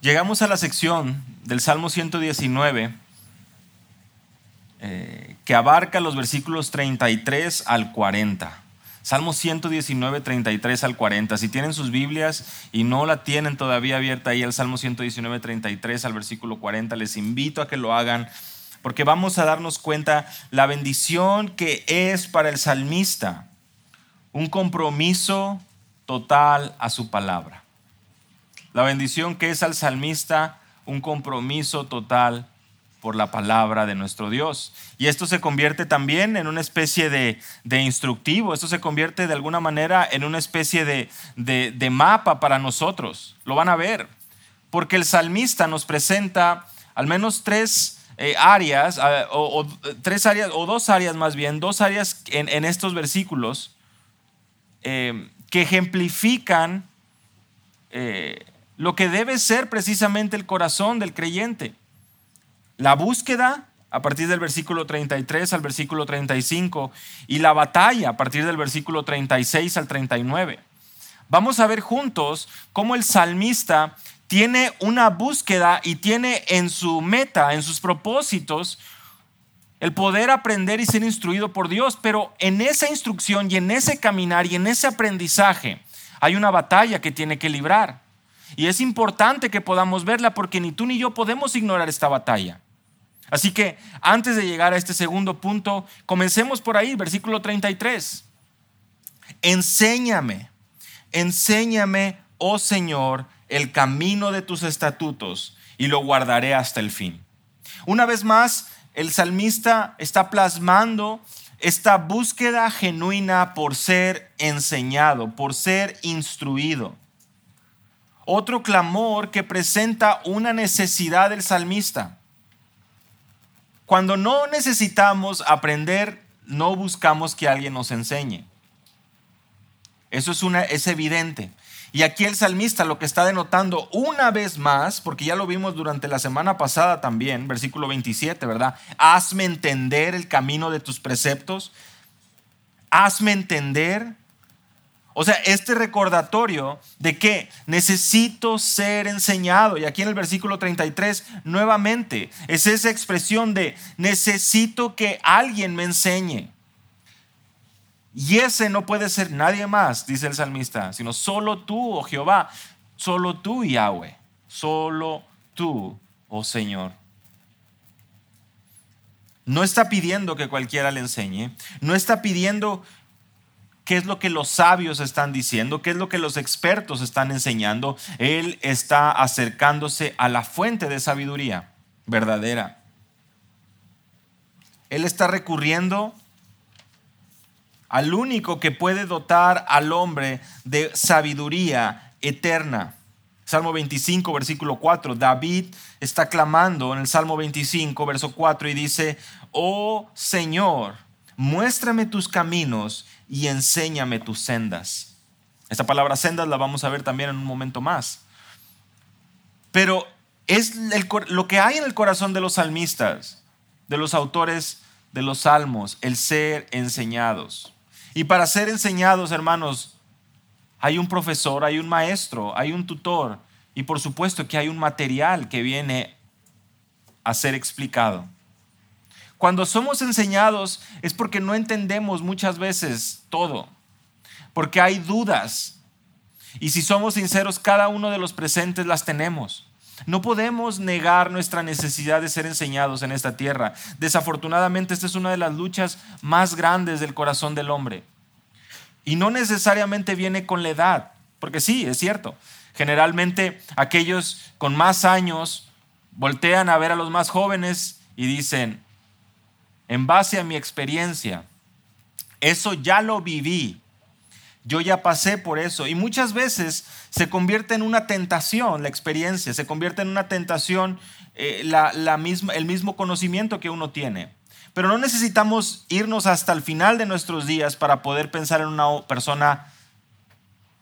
Llegamos a la sección del Salmo 119 eh, que abarca los versículos 33 al 40. Salmo 119, 33 al 40. Si tienen sus Biblias y no la tienen todavía abierta ahí, el Salmo 119, 33 al versículo 40, les invito a que lo hagan porque vamos a darnos cuenta la bendición que es para el salmista un compromiso total a su palabra. La bendición que es al salmista un compromiso total por la palabra de nuestro Dios. Y esto se convierte también en una especie de, instructivo, esto se convierte de alguna manera en una especie de, de mapa para nosotros. Lo van a ver, porque el salmista nos presenta al menos tres eh, áreas, o, tres áreas, o dos áreas más bien, dos áreas en, estos versículos eh, que ejemplifican eh, lo que debe ser precisamente el corazón del creyente. La búsqueda a partir del versículo 33 al versículo 35 y la batalla a partir del versículo 36 al 39. Vamos a ver juntos cómo el salmista tiene una búsqueda y tiene en su meta, en sus propósitos, el poder aprender y ser instruido por Dios, pero en esa instrucción y en ese caminar y en ese aprendizaje hay una batalla que tiene que librar. Y es importante que podamos verla porque ni tú ni yo podemos ignorar esta batalla. Así que antes de llegar a este segundo punto, comencemos por ahí, versículo 33. Enséñame, enséñame, oh Señor, el camino de tus estatutos y lo guardaré hasta el fin. Una vez más, el salmista está plasmando esta búsqueda genuina por ser enseñado, por ser instruido. Otro clamor que presenta una necesidad del salmista. Cuando no necesitamos aprender, no buscamos que alguien nos enseñe. Eso es, una, es evidente. Y aquí el salmista lo que está denotando una vez más, porque ya lo vimos durante la semana pasada también, versículo 27, ¿verdad? Hazme entender el camino de tus preceptos. Hazme entender o sea, este recordatorio de que necesito ser enseñado, y aquí en el versículo 33, nuevamente, es esa expresión de necesito que alguien me enseñe. Y ese no puede ser nadie más, dice el salmista, sino solo tú, oh Jehová, solo tú, Yahweh, solo tú, oh Señor. No está pidiendo que cualquiera le enseñe, no está pidiendo qué es lo que los sabios están diciendo, qué es lo que los expertos están enseñando. Él está acercándose a la fuente de sabiduría verdadera. Él está recurriendo al único que puede dotar al hombre de sabiduría eterna. Salmo 25, versículo 4. David está clamando en el Salmo 25, verso 4 y dice, oh Señor, muéstrame tus caminos y enséñame tus sendas. Esta palabra sendas la vamos a ver también en un momento más. Pero es lo que hay en el corazón de los salmistas, de los autores de los salmos, el ser enseñados. Y para ser enseñados, hermanos, hay un profesor, hay un maestro, hay un tutor y por supuesto que hay un material que viene a ser explicado. Cuando somos enseñados es porque no entendemos muchas veces todo, porque hay dudas. Y si somos sinceros, cada uno de los presentes las tenemos. No podemos negar nuestra necesidad de ser enseñados en esta tierra. Desafortunadamente, esta es una de las luchas más grandes del corazón del hombre. Y no necesariamente viene con la edad, porque sí, es cierto. Generalmente aquellos con más años voltean a ver a los más jóvenes y dicen, en base a mi experiencia. Eso ya lo viví. Yo ya pasé por eso. Y muchas veces se convierte en una tentación la experiencia, se convierte en una tentación eh, la, misma, el mismo conocimiento que uno tiene. Pero no necesitamos irnos hasta el final de nuestros días para poder pensar en una persona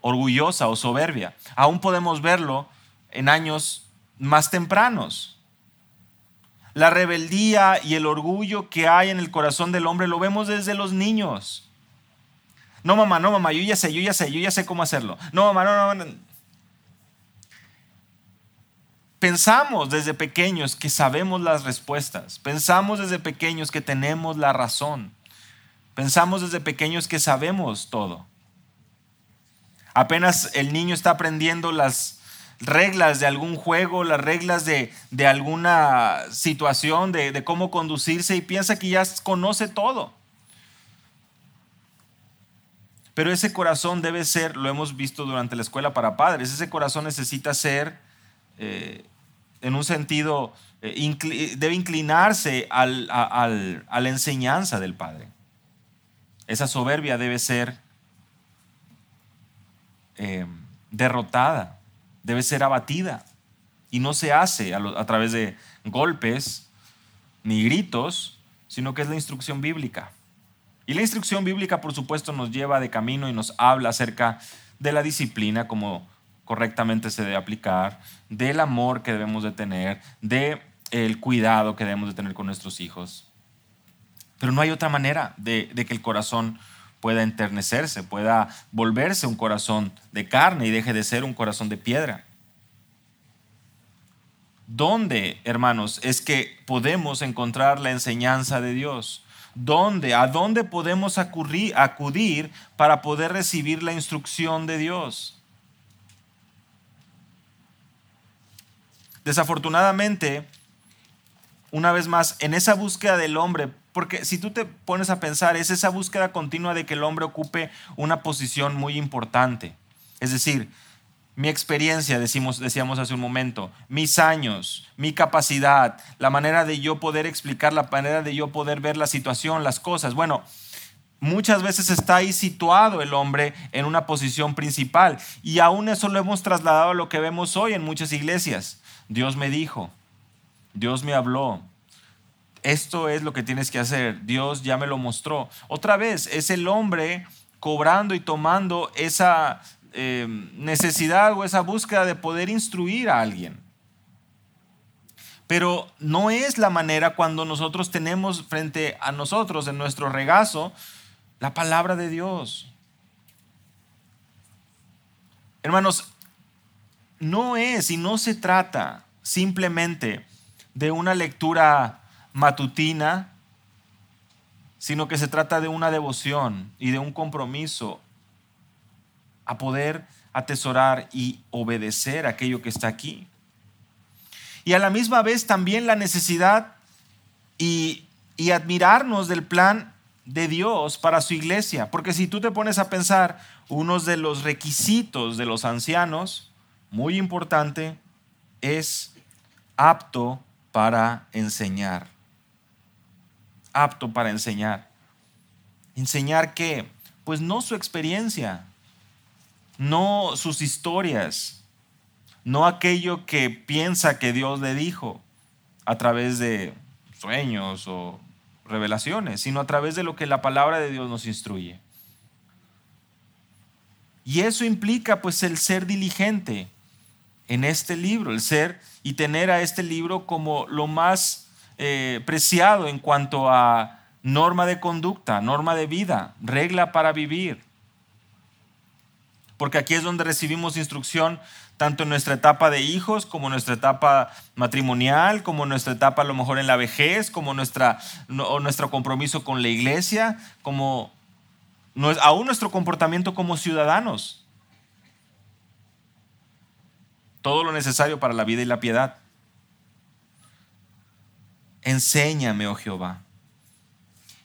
orgullosa o soberbia. Aún podemos verlo en años más tempranos. La rebeldía y el orgullo que hay en el corazón del hombre lo vemos desde los niños. No, mamá, no, mamá, yo ya sé, yo ya sé, yo ya sé cómo hacerlo. No, mamá, no, no. no. pensamos desde pequeños que sabemos las respuestas, pensamos desde pequeños que tenemos la razón, pensamos desde pequeños que sabemos todo. Apenas el niño está aprendiendo las reglas de algún juego, las reglas de, alguna situación, de, de cómo conducirse y piensa que ya conoce todo. Pero ese corazón debe ser, lo hemos visto durante la escuela para padres, ese corazón necesita ser, eh, en un sentido, eh, debe inclinarse a, la enseñanza del Padre. Esa soberbia debe ser eh, derrotada, debe ser abatida. Y no se hace a través de golpes ni gritos, sino que es la instrucción bíblica. Y la instrucción bíblica, por supuesto, nos lleva de camino y nos habla acerca de la disciplina, como correctamente se debe aplicar, del amor que debemos de tener, del el cuidado que debemos de tener con nuestros hijos. Pero no hay otra manera de, de que el corazón pueda enternecerse, pueda volverse un corazón de carne y deje de ser un corazón de piedra. ¿Dónde, hermanos, es que podemos encontrar la enseñanza de Dios? ¿Dónde? ¿A dónde podemos acudir para poder recibir la instrucción de Dios? Desafortunadamente, una vez más, en esa búsqueda del hombre, porque si tú te pones a pensar, es esa búsqueda continua de que el hombre ocupe una posición muy importante. Es decir, mi experiencia, decimos, decíamos hace un momento, mis años, mi capacidad, la manera de yo poder explicar, la manera de yo poder ver la situación, las cosas. Bueno, muchas veces está ahí situado el hombre en una posición principal y aún eso lo hemos trasladado a lo que vemos hoy en muchas iglesias. Dios me dijo, Dios me habló, esto es lo que tienes que hacer, Dios ya me lo mostró. Otra vez, es el hombre cobrando y tomando esa eh, necesidad o esa búsqueda de poder instruir a alguien. Pero no es la manera cuando nosotros tenemos frente a nosotros en nuestro regazo la palabra de Dios. Hermanos, no es y no se trata simplemente de una lectura matutina, sino que se trata de una devoción y de un compromiso a poder atesorar y obedecer aquello que está aquí. Y a la misma vez también la necesidad y, y admirarnos del plan de Dios para su iglesia. Porque si tú te pones a pensar, uno de los requisitos de los ancianos, muy importante, es apto para enseñar. Apto para enseñar. ¿Enseñar qué? Pues no su experiencia, no sus historias, no aquello que piensa que Dios le dijo a través de sueños o revelaciones, sino a través de lo que la palabra de Dios nos instruye. Y eso implica pues el ser diligente en este libro, el ser y tener a este libro como lo más eh, preciado en cuanto a norma de conducta, norma de vida, regla para vivir porque aquí es donde recibimos instrucción tanto en nuestra etapa de hijos, como en nuestra etapa matrimonial, como en nuestra etapa a lo mejor en la vejez, como nuestra, nuestro compromiso con la iglesia, como aún nuestro comportamiento como ciudadanos. Todo lo necesario para la vida y la piedad. Enséñame, oh Jehová.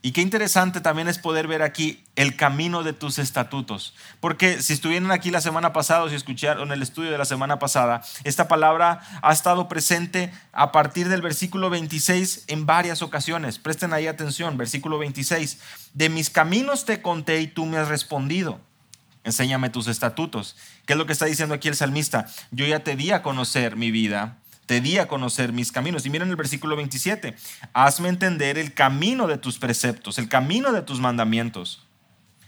Y qué interesante también es poder ver aquí el camino de tus estatutos. Porque si estuvieron aquí la semana pasada si escucharon el estudio de la semana pasada, esta palabra ha estado presente a partir del versículo 26 en varias ocasiones. Presten ahí atención, versículo 26. De mis caminos te conté y tú me has respondido. Enséñame tus estatutos. ¿Qué es lo que está diciendo aquí el salmista? Yo ya te di a conocer mi vida te di a conocer mis caminos. Y miren el versículo 27, hazme entender el camino de tus preceptos, el camino de tus mandamientos.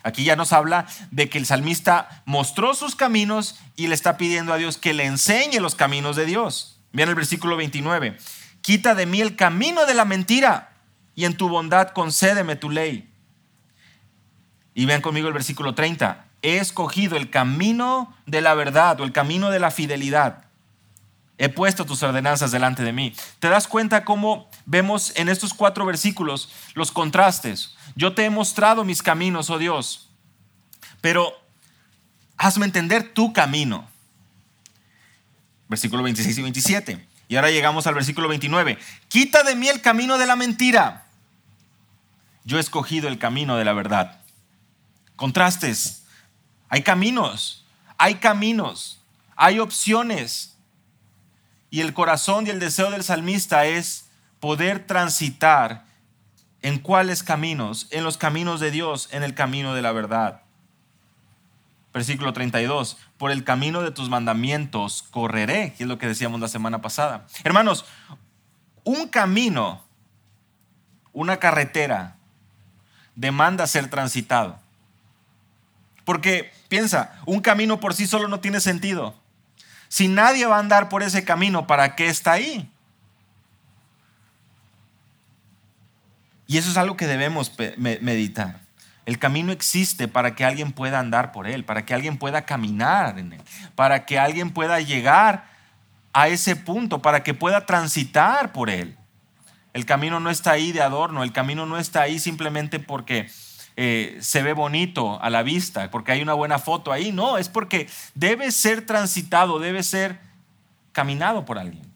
Aquí ya nos habla de que el salmista mostró sus caminos y le está pidiendo a Dios que le enseñe los caminos de Dios. Miren el versículo 29, quita de mí el camino de la mentira y en tu bondad concédeme tu ley. Y vean conmigo el versículo 30, he escogido el camino de la verdad o el camino de la fidelidad He puesto tus ordenanzas delante de mí. ¿Te das cuenta cómo vemos en estos cuatro versículos los contrastes? Yo te he mostrado mis caminos, oh Dios, pero hazme entender tu camino. Versículo 26 y 27. Y ahora llegamos al versículo 29. Quita de mí el camino de la mentira. Yo he escogido el camino de la verdad. Contrastes. Hay caminos. Hay caminos. Hay opciones. Y el corazón y el deseo del salmista es poder transitar en cuáles caminos, en los caminos de Dios, en el camino de la verdad. Versículo 32, por el camino de tus mandamientos correré, que es lo que decíamos la semana pasada. Hermanos, un camino, una carretera, demanda ser transitado. Porque piensa, un camino por sí solo no tiene sentido. Si nadie va a andar por ese camino, ¿para qué está ahí? Y eso es algo que debemos meditar. El camino existe para que alguien pueda andar por él, para que alguien pueda caminar en él, para que alguien pueda llegar a ese punto, para que pueda transitar por él. El camino no está ahí de adorno, el camino no está ahí simplemente porque eh, se ve bonito a la vista, porque hay una buena foto ahí. No, es porque debe ser transitado, debe ser caminado por alguien.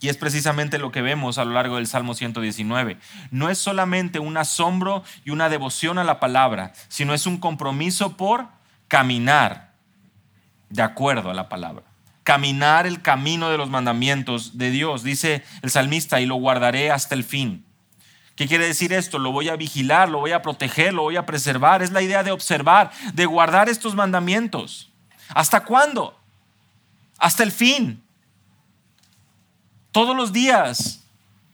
Y es precisamente lo que vemos a lo largo del Salmo 119. No es solamente un asombro y una devoción a la palabra, sino es un compromiso por caminar de acuerdo a la palabra. Caminar el camino de los mandamientos de Dios, dice el salmista, y lo guardaré hasta el fin. ¿Qué quiere decir esto? Lo voy a vigilar, lo voy a proteger, lo voy a preservar. Es la idea de observar, de guardar estos mandamientos. ¿Hasta cuándo? Hasta el fin. Todos los días.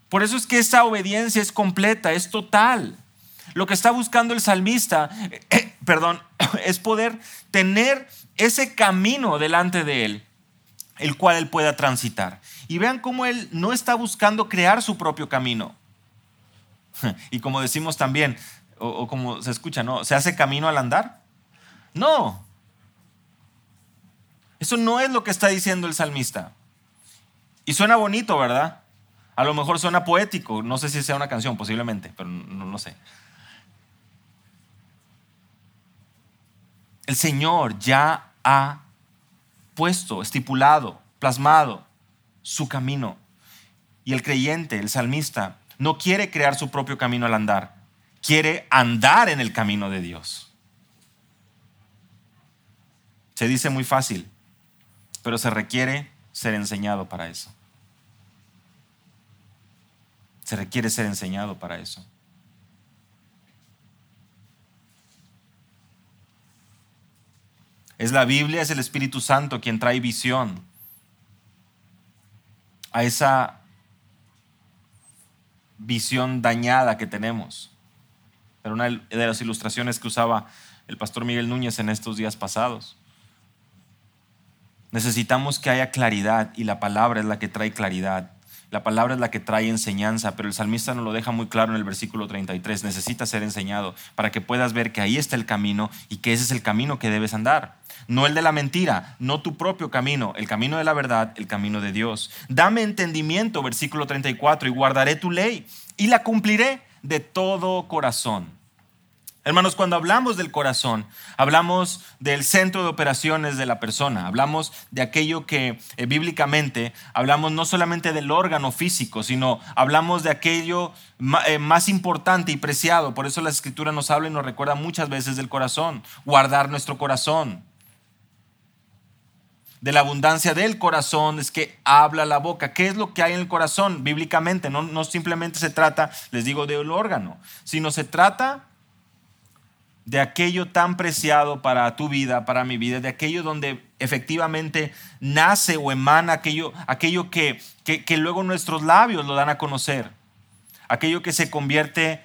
Por eso es que esa obediencia es completa, es total. Lo que está buscando el salmista, eh, perdón, es poder tener ese camino delante de él, el cual él pueda transitar. Y vean cómo él no está buscando crear su propio camino. Y como decimos también, o, como se escucha, ¿no? ¿Se hace camino al andar? No. Eso no es lo que está diciendo el salmista. Y suena bonito, ¿verdad? A lo mejor suena poético. No sé si sea una canción, posiblemente, pero no, sé. El Señor ya ha puesto, estipulado, plasmado su camino. Y el creyente, el salmista, no quiere crear su propio camino al andar, quiere andar en el camino de Dios. Se dice muy fácil, pero se requiere ser enseñado para eso. Se requiere ser enseñado para eso. Es la Biblia, es el Espíritu Santo quien trae visión a esa visión dañada que tenemos. Era una de las ilustraciones que usaba el pastor Miguel Núñez en estos días pasados. Necesitamos que haya claridad y la palabra es la que trae claridad. La palabra es la que trae enseñanza, pero el salmista nos lo deja muy claro en el versículo 33. Necesita ser enseñado para que puedas ver que ahí está el camino y que ese es el camino que debes andar. No el de la mentira, no tu propio camino, el camino de la verdad, el camino de Dios. Dame entendimiento, versículo 34, y guardaré tu ley y la cumpliré de todo corazón. Hermanos, cuando hablamos del corazón, hablamos del centro de operaciones de la persona, hablamos de aquello que eh, bíblicamente, hablamos no solamente del órgano físico, sino hablamos de aquello eh, más importante y preciado. Por eso la escritura nos habla y nos recuerda muchas veces del corazón, guardar nuestro corazón. De la abundancia del corazón es que habla la boca. ¿Qué es lo que hay en el corazón bíblicamente? No, no simplemente se trata, les digo, del órgano, sino se trata de aquello tan preciado para tu vida, para mi vida, de aquello donde efectivamente nace o emana aquello, aquello que, que, luego nuestros labios lo dan a conocer, aquello que se convierte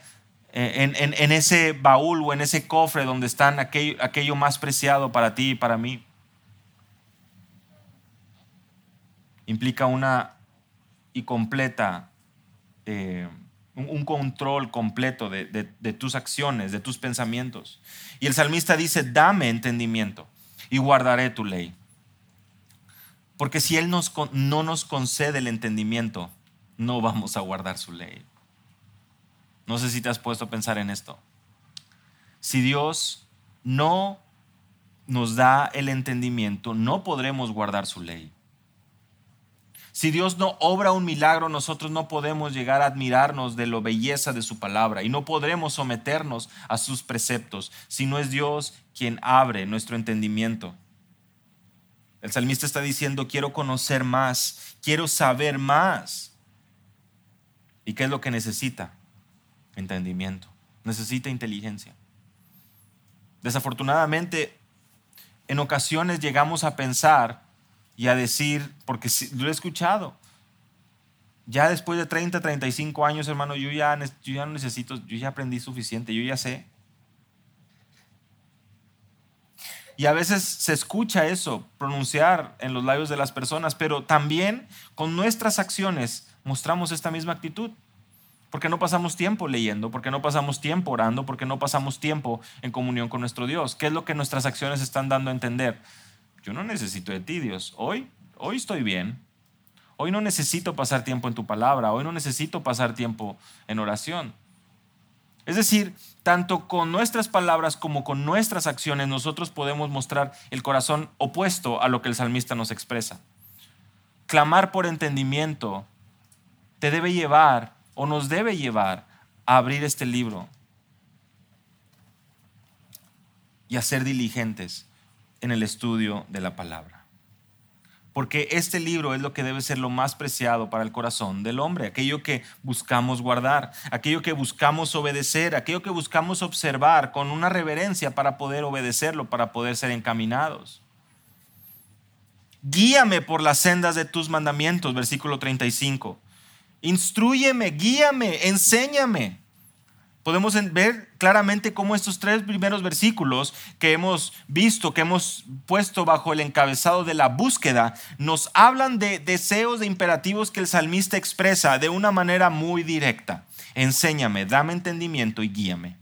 eh, en, en, ese baúl o en ese cofre donde están aquello, aquello más preciado para ti y para mí. Implica una y completa eh, un control completo de, tus acciones, de tus pensamientos. Y el salmista dice, dame entendimiento y guardaré tu ley. Porque si Él no nos concede el entendimiento, no vamos a guardar su ley. No sé si te has puesto a pensar en esto. Si Dios no nos da el entendimiento, no podremos guardar su ley. Si Dios no obra un milagro, nosotros no podemos llegar a admirarnos de la belleza de su palabra y no podremos someternos a sus preceptos si no es Dios quien abre nuestro entendimiento. El salmista está diciendo, quiero conocer más, quiero saber más. ¿Y qué es lo que necesita? Entendimiento. Necesita inteligencia. Desafortunadamente, en ocasiones llegamos a pensar y a decir, porque lo he escuchado, ya después de 30, 35 años, hermano, yo ya, yo ya no necesito, yo ya aprendí suficiente, yo ya sé. Y a veces se escucha eso pronunciar en los labios de las personas, pero también con nuestras acciones mostramos esta misma actitud. Porque no pasamos tiempo leyendo, porque no pasamos tiempo orando, porque no pasamos tiempo en comunión con nuestro Dios. ¿Qué es lo que nuestras acciones están dando a entender? Yo no necesito de ti, Dios. Hoy, hoy estoy bien. Hoy no necesito pasar tiempo en tu palabra. Hoy no necesito pasar tiempo en oración. Es decir, tanto con nuestras palabras como con nuestras acciones nosotros podemos mostrar el corazón opuesto a lo que el salmista nos expresa. Clamar por entendimiento te debe llevar o nos debe llevar a abrir este libro y a ser diligentes en el estudio de la palabra. Porque este libro es lo que debe ser lo más preciado para el corazón del hombre, aquello que buscamos guardar, aquello que buscamos obedecer, aquello que buscamos observar con una reverencia para poder obedecerlo, para poder ser encaminados. Guíame por las sendas de tus mandamientos, versículo 35. Instruyeme, guíame, enséñame. Podemos ver claramente cómo estos tres primeros versículos que hemos visto, que hemos puesto bajo el encabezado de la búsqueda, nos hablan de deseos, de imperativos que el salmista expresa de una manera muy directa. Enséñame, dame entendimiento y guíame.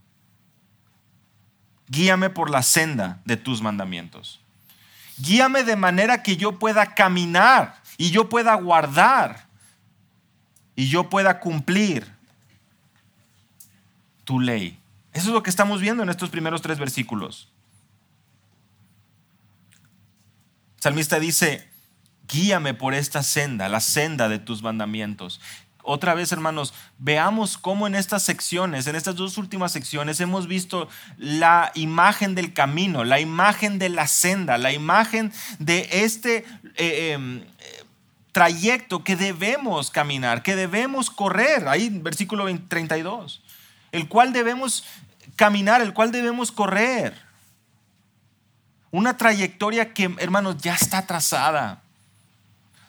Guíame por la senda de tus mandamientos. Guíame de manera que yo pueda caminar y yo pueda guardar y yo pueda cumplir tu ley. Eso es lo que estamos viendo en estos primeros tres versículos. Salmista dice, guíame por esta senda, la senda de tus mandamientos. Otra vez, hermanos, veamos cómo en estas secciones, en estas dos últimas secciones, hemos visto la imagen del camino, la imagen de la senda, la imagen de este eh, em, trayecto que debemos caminar, que debemos correr. Ahí, versículo 32. El cual debemos caminar, el cual debemos correr. Una trayectoria que, hermanos, ya está trazada.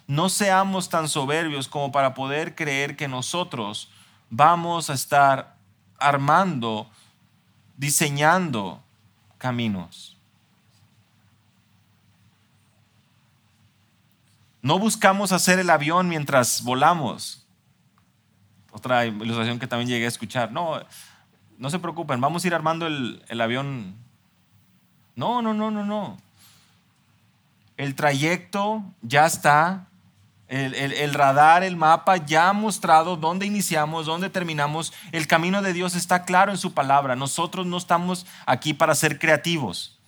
No seamos tan soberbios como para poder creer que nosotros vamos a estar armando, diseñando caminos. No buscamos hacer el avión mientras volamos. Otra ilustración que también llegué a escuchar. No, no se preocupen, vamos a ir armando el, avión. No, no, no, no, no. El trayecto ya está. El, el, radar, el mapa ya ha mostrado dónde iniciamos, dónde terminamos. El camino de Dios está claro en su palabra. Nosotros no estamos aquí para ser creativos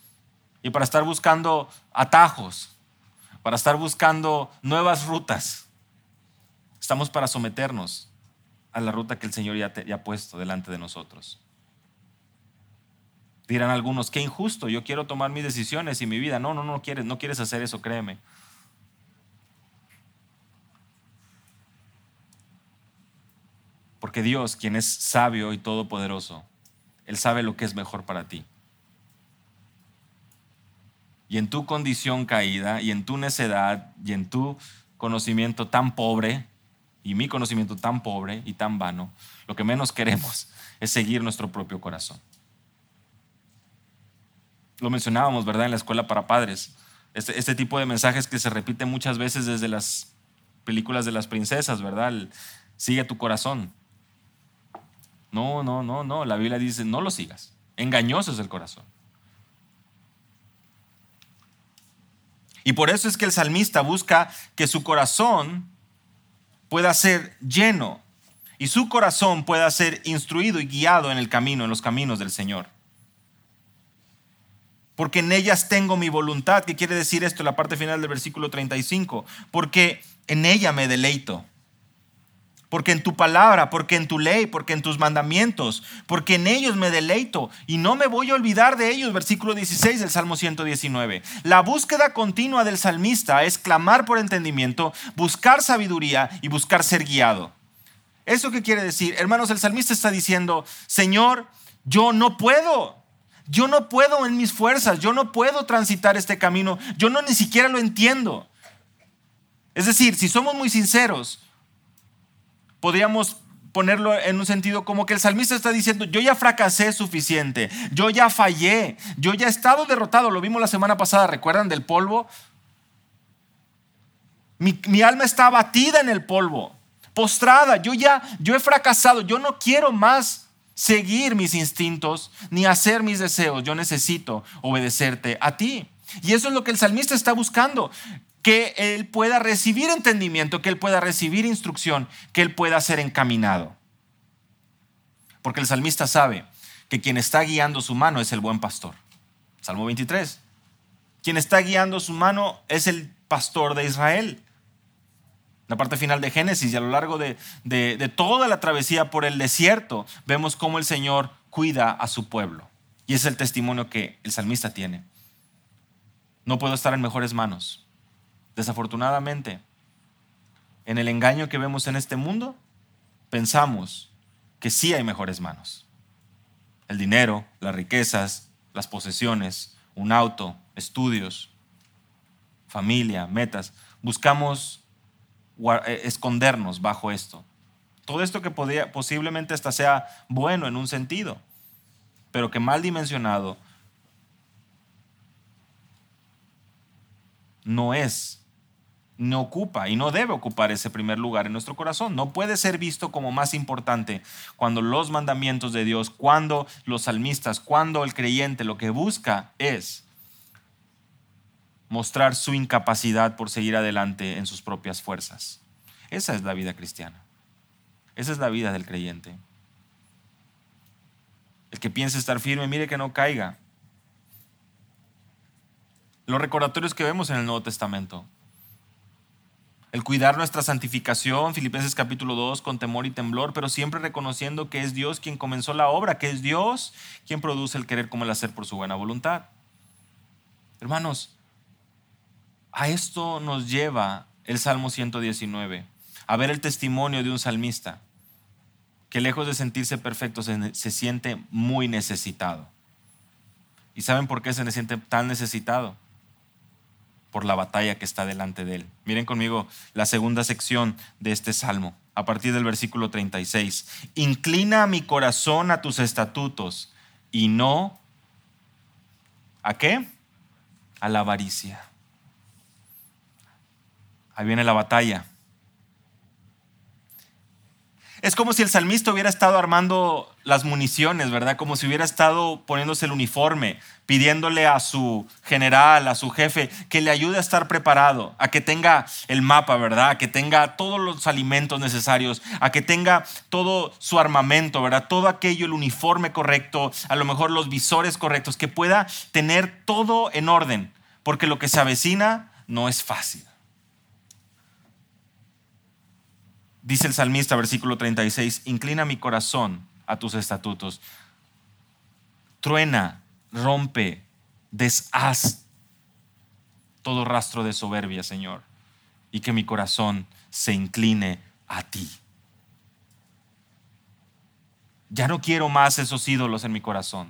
y para estar buscando atajos para estar buscando nuevas rutas. Estamos para someternos a la ruta que el Señor ya, ha puesto delante de nosotros. Dirán algunos, qué injusto, yo quiero tomar mis decisiones y mi vida. No, no, no quieres, no quieres hacer eso, créeme. Porque Dios, quien es sabio y todopoderoso, Él sabe lo que es mejor para ti y en tu condición caída y en tu necedad y en tu conocimiento tan pobre y mi conocimiento tan pobre y tan vano, lo que menos queremos es seguir nuestro propio corazón. Lo mencionábamos, ¿verdad? En la escuela para padres. Este, este tipo de mensajes que se repiten muchas veces desde las películas de las princesas, ¿verdad? sigue tu corazón. No, no, no, no. La Biblia dice, no lo sigas. Engañoso es el corazón. Y por eso es que el salmista busca que su corazón pueda ser lleno y su corazón pueda ser instruido y guiado en el camino, en los caminos del Señor. Porque en ellas tengo mi voluntad. ¿Qué quiere decir esto en la parte final del versículo 35? Porque en ella me deleito porque en tu palabra, porque en tu ley, porque en tus mandamientos, porque en ellos me deleito y no me voy a olvidar de ellos. Versículo 16 del Salmo 119. La búsqueda continua del salmista es clamar por entendimiento, buscar sabiduría y buscar ser guiado. ¿Eso qué quiere decir? Hermanos, el salmista está diciendo, Señor, yo no puedo. Yo no puedo en mis fuerzas, yo no puedo transitar este camino, yo no ni siquiera lo entiendo. Es decir, si somos muy sinceros, podríamos ponerlo en un sentido como que el salmista está diciendo, yo ya fracasé suficiente, yo ya fallé, yo ya he estado derrotado, lo vimos la semana pasada, ¿recuerdan del polvo? Mi, mi, alma está abatida en el polvo, postrada, yo ya, yo he fracasado, yo no quiero más seguir mis instintos ni hacer mis deseos, yo necesito obedecerte a ti. Y eso es lo que el salmista está buscando que él pueda recibir entendimiento, que él pueda recibir instrucción, que él pueda ser encaminado. Porque el salmista sabe que quien está guiando su mano es el buen pastor. Salmo 23. Quien está guiando su mano es el pastor de Israel. La parte final de Génesis y a lo largo de, de toda la travesía por el desierto vemos cómo el Señor cuida a su pueblo. Y es el testimonio que el salmista tiene. No puedo estar en mejores manos Desafortunadamente, en el engaño que vemos en este mundo, pensamos que sí hay mejores manos. El dinero, las riquezas, las posesiones, un auto, estudios, familia, metas. Buscamos eh, escondernos bajo esto. Todo esto que podría, posiblemente hasta sea bueno en un sentido, pero que mal dimensionado no es no ocupa y no debe ocupar ese primer lugar en nuestro corazón. No puede ser visto como más importante cuando los mandamientos de Dios, cuando los salmistas, cuando el creyente lo que busca es mostrar su incapacidad por seguir adelante en sus propias fuerzas. Esa es la vida cristiana. Esa es la vida del creyente. El que piense estar firme, mire que no caiga. Los recordatorios que vemos en el Nuevo Testamento el cuidar nuestra santificación, Filipenses capítulo 2, con temor y temblor, pero siempre reconociendo que es Dios quien comenzó la obra, que es Dios quien produce el querer como el hacer por su buena voluntad. Hermanos, a esto nos lleva el Salmo 119, a ver el testimonio de un salmista que lejos de sentirse perfecto se, siente muy necesitado. ¿Y saben por qué se siente tan necesitado? Por la batalla que está delante de él. Miren conmigo la segunda sección de este salmo, a partir del versículo 36. Inclina mi corazón a tus estatutos y no a qué? A la avaricia. Ahí viene la batalla. Es como si el salmista hubiera estado armando las municiones, ¿verdad? Como si hubiera estado poniéndose el uniforme, pidiéndole a su general, a su jefe, que le ayude a estar preparado, a que tenga el mapa, ¿verdad? A que tenga todos los alimentos necesarios, a que tenga todo su armamento, ¿verdad? Todo aquello, el uniforme correcto, a lo mejor los visores correctos, que pueda tener todo en orden, porque lo que se avecina no es fácil. Dice el salmista, versículo 36, inclina mi corazón a tus estatutos. Truena, rompe, deshaz todo rastro de soberbia, Señor, y que mi corazón se incline a ti. Ya no quiero más esos ídolos en mi corazón.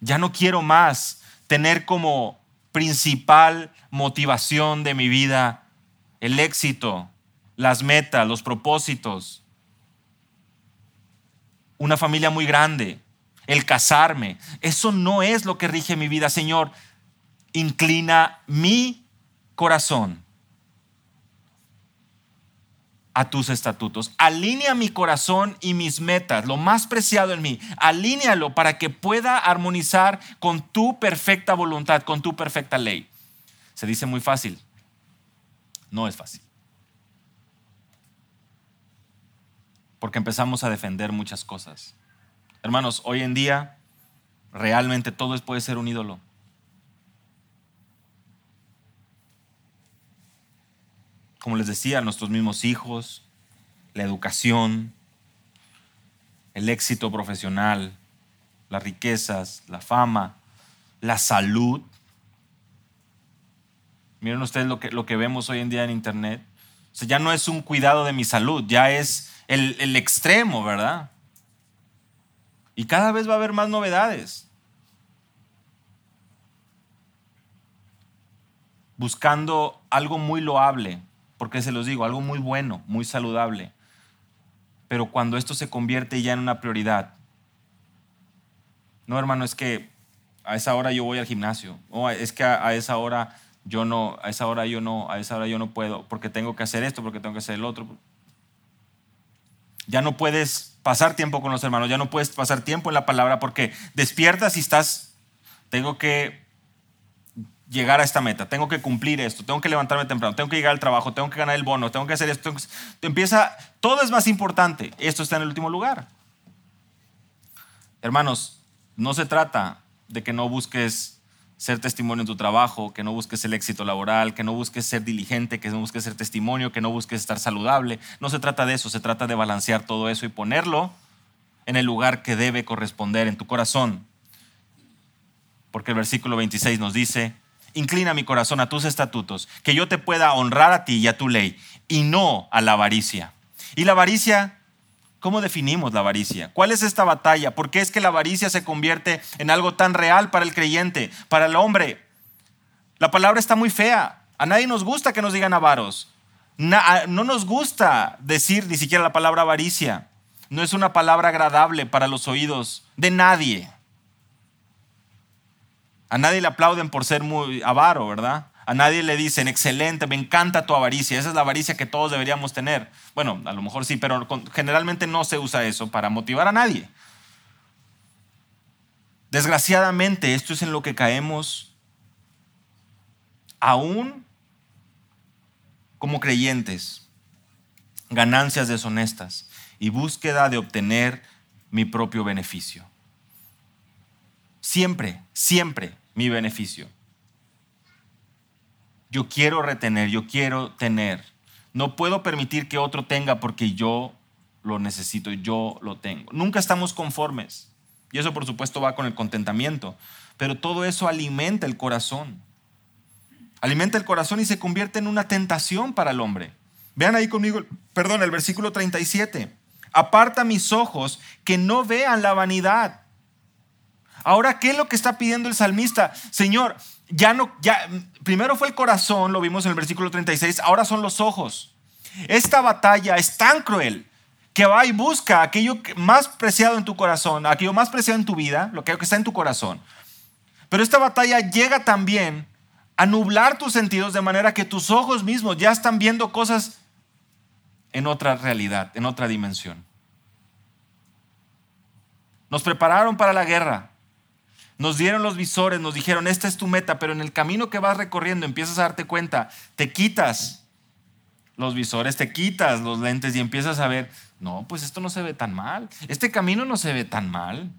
Ya no quiero más tener como principal motivación de mi vida el éxito, las metas, los propósitos, una familia muy grande, el casarme. Eso no es lo que rige mi vida, Señor. Inclina mi corazón a tus estatutos. Alinea mi corazón y mis metas, lo más preciado en mí. Alínealo para que pueda armonizar con tu perfecta voluntad, con tu perfecta ley. Se dice muy fácil. No es fácil. Porque empezamos a defender muchas cosas. Hermanos, hoy en día realmente todo puede ser un ídolo. Como les decía, nuestros mismos hijos, la educación, el éxito profesional, las riquezas, la fama, la salud. Miren ustedes lo que, lo que vemos hoy en día en Internet. O sea, ya no es un cuidado de mi salud, ya es el, extremo, ¿verdad? Y cada vez va a haber más novedades. Buscando algo muy loable, porque se los digo, algo muy bueno, muy saludable. Pero cuando esto se convierte ya en una prioridad, no hermano, es que a esa hora yo voy al gimnasio, o es que a, esa hora yo no, a esa hora yo no, a esa hora yo no puedo, porque tengo que hacer esto, porque tengo que hacer el otro. Ya no puedes pasar tiempo con los hermanos, ya no puedes pasar tiempo en la palabra porque despiertas y estás, tengo que llegar a esta meta, tengo que cumplir esto, tengo que levantarme temprano, tengo que llegar al trabajo, tengo que ganar el bono, tengo que hacer esto. Empieza, todo es más importante. Esto está en el último lugar. Hermanos, no se trata de que no busques ser testimonio en tu trabajo, que no busques el éxito laboral, que no busques ser diligente, que no busques ser testimonio, que no busques estar saludable. No se trata de eso, se trata de balancear todo eso y ponerlo en el lugar que debe corresponder en tu corazón. Porque el versículo 26 nos dice, inclina mi corazón a tus estatutos, que yo te pueda honrar a ti y a tu ley, y no a la avaricia. Y la avaricia, ¿cómo definimos la avaricia? ¿Cuál es esta batalla? ¿Por qué es que la avaricia se convierte en algo tan real para el creyente, para el hombre? La palabra está muy fea. A nadie nos gusta que nos digan avaros. No nos gusta decir ni siquiera la palabra avaricia. No es una palabra agradable para los oídos de nadie. A nadie le aplauden por ser muy avaro, ¿verdad? A nadie le dicen, excelente, me encanta tu avaricia. Esa es la avaricia que todos deberíamos tener. Bueno, a lo mejor sí, pero generalmente no se usa eso para motivar a nadie. Desgraciadamente, esto es en lo que caemos aún como creyentes. Ganancias deshonestas y búsqueda de obtener mi propio beneficio. Siempre, siempre mi beneficio. Yo quiero retener, yo quiero tener. No puedo permitir que otro tenga porque yo lo necesito, yo lo tengo. Nunca estamos conformes. Y eso por supuesto va con el contentamiento. Pero todo eso alimenta el corazón. Alimenta el corazón y se convierte en una tentación para el hombre. Vean ahí conmigo, perdón, el versículo 37. Aparta mis ojos que no vean la vanidad Ahora, ¿qué es lo que está pidiendo el salmista? Señor, ya no, ya, primero fue el corazón, lo vimos en el versículo 36, ahora son los ojos. Esta batalla es tan cruel que va y busca aquello más preciado en tu corazón, aquello más preciado en tu vida, lo que está en tu corazón. Pero esta batalla llega también a nublar tus sentidos de manera que tus ojos mismos ya están viendo cosas en otra realidad, en otra dimensión. Nos prepararon para la guerra, nos dieron los visores, nos dijeron, esta es tu meta, pero en el camino que vas recorriendo empiezas a darte cuenta, te quitas los visores, te quitas los lentes y empiezas a ver, no, pues esto no se ve tan mal, este camino no se ve tan mal.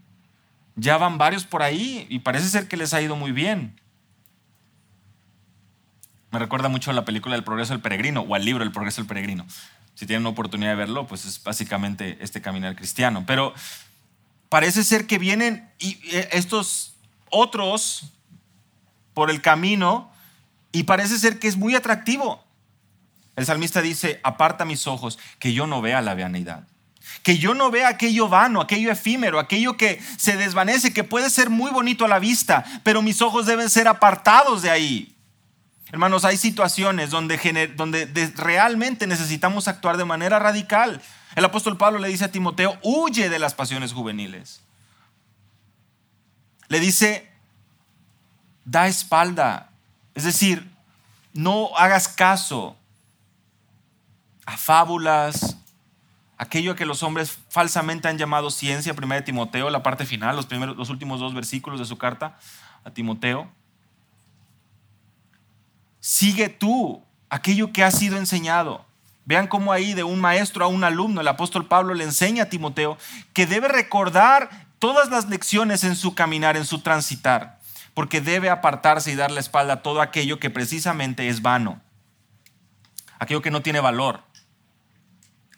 Ya van varios por ahí y parece ser que les ha ido muy bien. Me recuerda mucho a la película El Progreso del Peregrino o al libro El Progreso del Peregrino. Si tienen oportunidad de verlo, pues es básicamente este caminar cristiano. Pero parece ser que vienen y eh, estos otros por el camino y parece ser que es muy atractivo. El salmista dice, aparta mis ojos, que yo no vea la vanidad, que yo no vea aquello vano, aquello efímero, aquello que se desvanece, que puede ser muy bonito a la vista, pero mis ojos deben ser apartados de ahí. Hermanos, hay situaciones donde, realmente necesitamos actuar de manera radical. El apóstol Pablo le dice a Timoteo, huye de las pasiones juveniles le dice, da espalda. Es decir, no hagas caso a fábulas, aquello que los hombres falsamente han llamado ciencia, primera de Timoteo, la parte final, los, primeros, los últimos dos versículos de su carta a Timoteo. sigue tú aquello que ha sido enseñado. Vean cómo ahí de un maestro a un alumno, el apóstol Pablo le enseña a Timoteo que debe recordar todas las lecciones en su caminar, en su transitar, porque debe apartarse y dar la espalda a todo aquello que precisamente es vano, aquello que no tiene valor.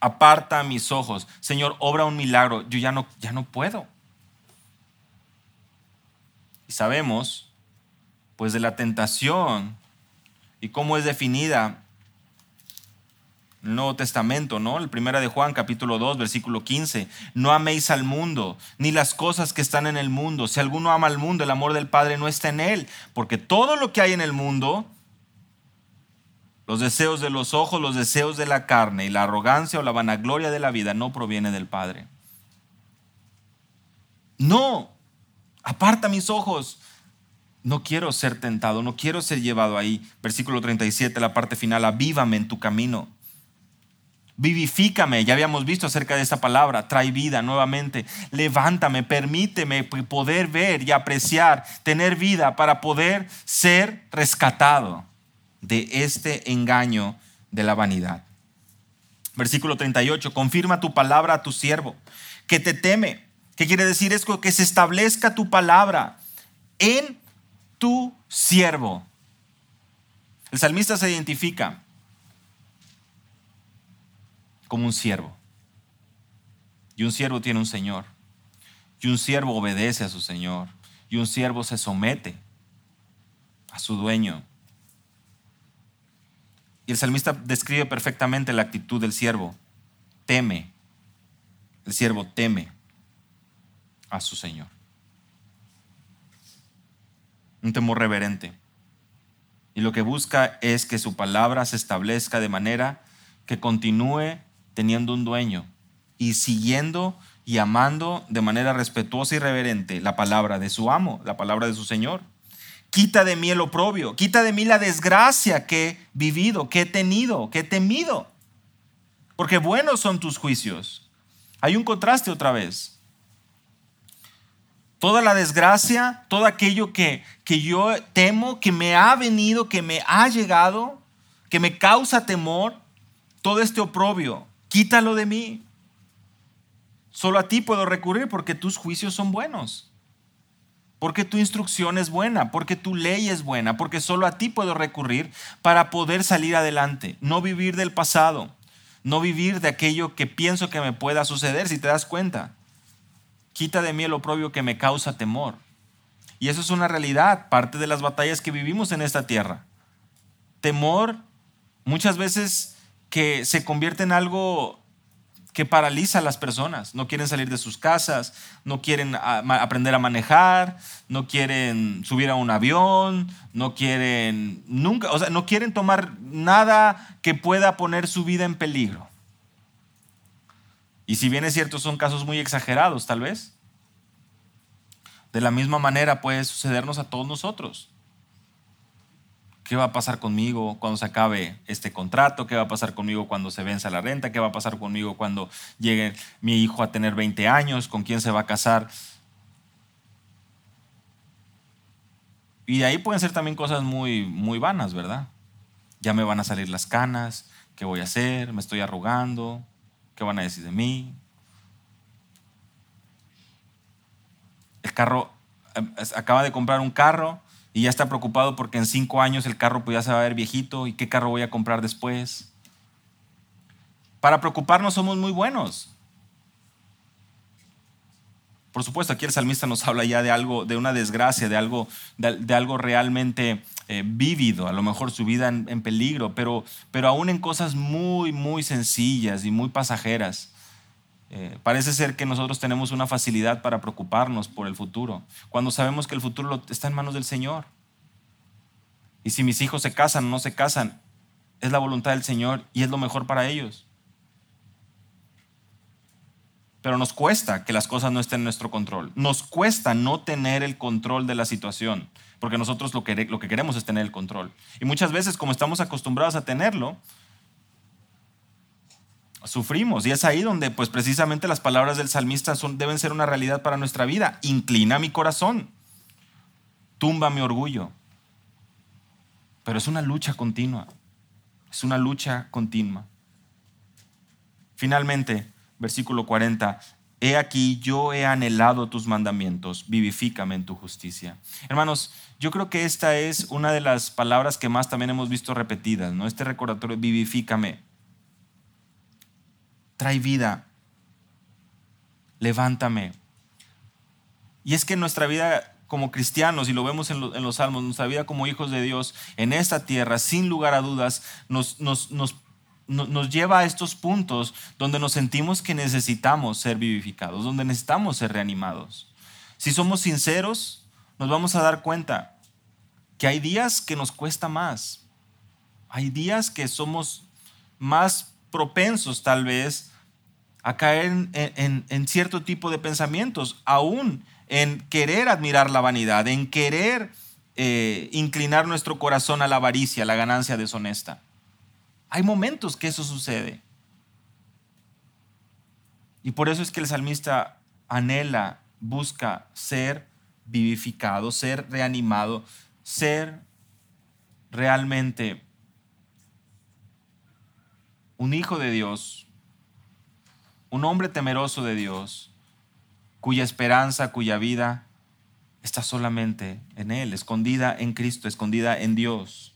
Aparta mis ojos. Señor, obra un milagro. Yo ya no, ya no puedo. Y sabemos, pues, de la tentación y cómo es definida Nuevo Testamento, ¿no? El primera de Juan, capítulo 2, versículo 15. No améis al mundo, ni las cosas que están en el mundo. Si alguno ama al mundo, el amor del Padre no está en él. Porque todo lo que hay en el mundo, los deseos de los ojos, los deseos de la carne y la arrogancia o la vanagloria de la vida no proviene del Padre. No, aparta mis ojos. No quiero ser tentado, no quiero ser llevado ahí. Versículo 37, la parte final, avívame en tu camino. Vivifícame, ya habíamos visto acerca de esta palabra, trae vida nuevamente, levántame, permíteme poder ver y apreciar, tener vida para poder ser rescatado de este engaño de la vanidad. Versículo 38, confirma tu palabra a tu siervo, que te teme. ¿Qué quiere decir esto? Que se establezca tu palabra en tu siervo. El salmista se identifica como un siervo. Y un siervo tiene un Señor. Y un siervo obedece a su Señor. Y un siervo se somete a su dueño. Y el salmista describe perfectamente la actitud del siervo. Teme. El siervo teme a su Señor. Un temor reverente. Y lo que busca es que su palabra se establezca de manera que continúe teniendo un dueño y siguiendo y amando de manera respetuosa y reverente la palabra de su amo, la palabra de su Señor. Quita de mí el oprobio, quita de mí la desgracia que he vivido, que he tenido, que he temido. Porque buenos son tus juicios. Hay un contraste otra vez. Toda la desgracia, todo aquello que, que yo temo, que me ha venido, que me ha llegado, que me causa temor, todo este oprobio, quítalo de mí. Solo a ti puedo recurrir porque tus juicios son buenos. Porque tu instrucción es buena, porque tu ley es buena, porque solo a ti puedo recurrir para poder salir adelante, no vivir del pasado, no vivir de aquello que pienso que me pueda suceder, si te das cuenta. Quita de mí el oprobio que me causa temor. Y eso es una realidad, parte de las batallas que vivimos en esta tierra. Temor muchas veces que se convierte en algo que paraliza a las personas. No quieren salir de sus casas, no quieren aprender a manejar, no quieren subir a un avión, no quieren nunca, o sea, no quieren tomar nada que pueda poner su vida en peligro. Y si bien es cierto, son casos muy exagerados, tal vez. De la misma manera puede sucedernos a todos nosotros. ¿Qué va a pasar conmigo cuando se acabe este contrato? ¿Qué va a pasar conmigo cuando se venza la renta? ¿Qué va a pasar conmigo cuando llegue mi hijo a tener 20 años? ¿Con quién se va a casar? Y de ahí pueden ser también cosas muy, muy vanas, ¿verdad? Ya me van a salir las canas, ¿qué voy a hacer? Me estoy arrugando, ¿qué van a decir de mí? El carro, em, acaba de comprar un carro y ya está preocupado porque en cinco años el carro pues ya se va a ver viejito y qué carro voy a comprar después. Para preocuparnos somos muy buenos. Por supuesto, aquí el salmista nos habla ya de algo, de una desgracia, de algo, de, algo realmente eh, vívido, a lo mejor su vida en, en, peligro, pero, pero aún en cosas muy, muy sencillas y muy pasajeras. Eh, parece ser que nosotros tenemos una facilidad para preocuparnos por el futuro, cuando sabemos que el futuro está en manos del Señor. Y si mis hijos se casan o no se casan, es la voluntad del Señor y es lo mejor para ellos. Pero nos cuesta que las cosas no estén en nuestro control. Nos cuesta no tener el control de la situación, porque nosotros lo que, lo que queremos es tener el control. Y muchas veces, como estamos acostumbrados a tenerlo, sufrimos. Y es ahí donde pues precisamente las palabras del salmista son, deben ser una realidad para nuestra vida. Inclina mi corazón, tumba mi orgullo. Pero es una lucha continua. Es una lucha continua. Finalmente, versículo 40, He aquí, yo he anhelado tus mandamientos, vivifícame en tu justicia. Hermanos, yo creo que esta es una de las palabras que más también hemos visto repetidas, ¿no? Este recordatorio, vivifícame. Trae vida. Levántame. Y es que nuestra vida como cristianos, y lo vemos en, los salmos, nuestra vida como hijos de Dios en esta tierra, sin lugar a dudas, nos, nos, nos nos lleva a estos puntos donde nos sentimos que necesitamos ser vivificados, donde necesitamos ser reanimados. Si somos sinceros, nos vamos a dar cuenta que hay días que nos cuesta más. Hay días que somos más propensos tal vez a caer en, cierto tipo de pensamientos, aún en querer admirar la vanidad, en querer eh, inclinar nuestro corazón a la avaricia, a la ganancia deshonesta. Hay momentos que eso sucede. Y por eso es que el salmista anhela, busca ser vivificado, ser reanimado, ser realmente un hijo de Dios, un hombre temeroso de Dios, cuya esperanza, cuya vida está solamente en Él, escondida en Cristo, escondida en Dios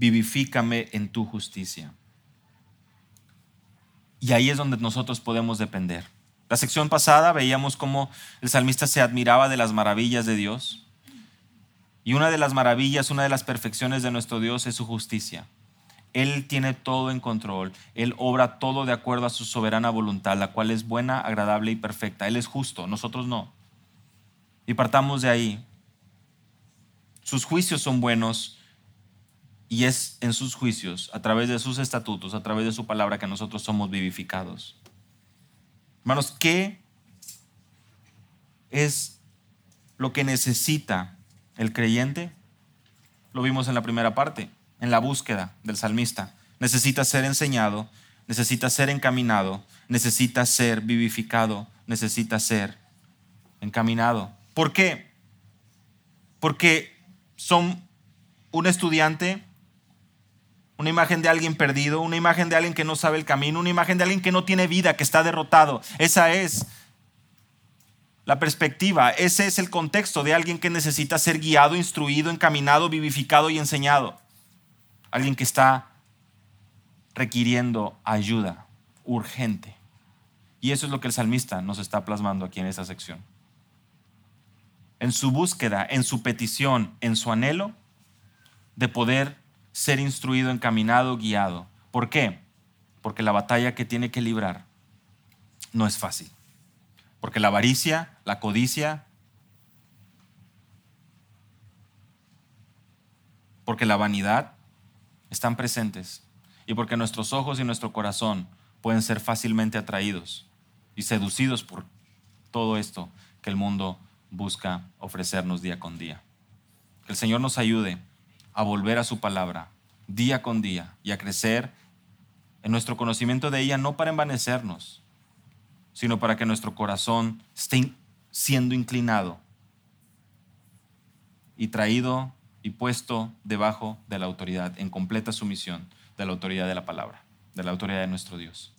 vivifícame en tu justicia. Y ahí es donde nosotros podemos depender. La sección pasada veíamos cómo el salmista se admiraba de las maravillas de Dios. Y una de las maravillas, una de las perfecciones de nuestro Dios es su justicia. Él tiene todo en control. Él obra todo de acuerdo a su soberana voluntad, la cual es buena, agradable y perfecta. Él es justo, nosotros no. Y partamos de ahí. Sus juicios son buenos y es en sus juicios, a través de sus estatutos, a través de su palabra, que nosotros somos vivificados. Hermanos, ¿qué es lo que necesita el creyente? Lo vimos en la primera parte, en la búsqueda del salmista. Necesita ser enseñado, necesita ser encaminado, necesita ser vivificado, necesita ser encaminado. ¿Por qué? Porque son un estudiante una imagen de alguien perdido, una imagen de alguien que no sabe el camino, una imagen de alguien que no tiene vida, que está derrotado. Esa es la perspectiva, ese es el contexto de alguien que necesita ser guiado, instruido, encaminado, vivificado y enseñado. Alguien que está requiriendo ayuda urgente. Y eso es lo que el salmista nos está plasmando aquí en esta sección. En su búsqueda, en su petición, en su anhelo de poder ser instruido, encaminado, guiado. ¿Por qué? Porque la batalla que tiene que librar no es fácil. Porque la avaricia, la codicia, porque la vanidad están presentes y porque nuestros ojos y nuestro corazón pueden ser fácilmente atraídos y seducidos por todo esto que el mundo busca ofrecernos día con día. Que el Señor nos ayude a volver a su palabra día con día y a crecer en nuestro conocimiento de ella, no para envanecernos, sino para que nuestro corazón esté siendo inclinado y traído y puesto debajo de la autoridad, en completa sumisión de la autoridad de la palabra, de la autoridad de nuestro Dios.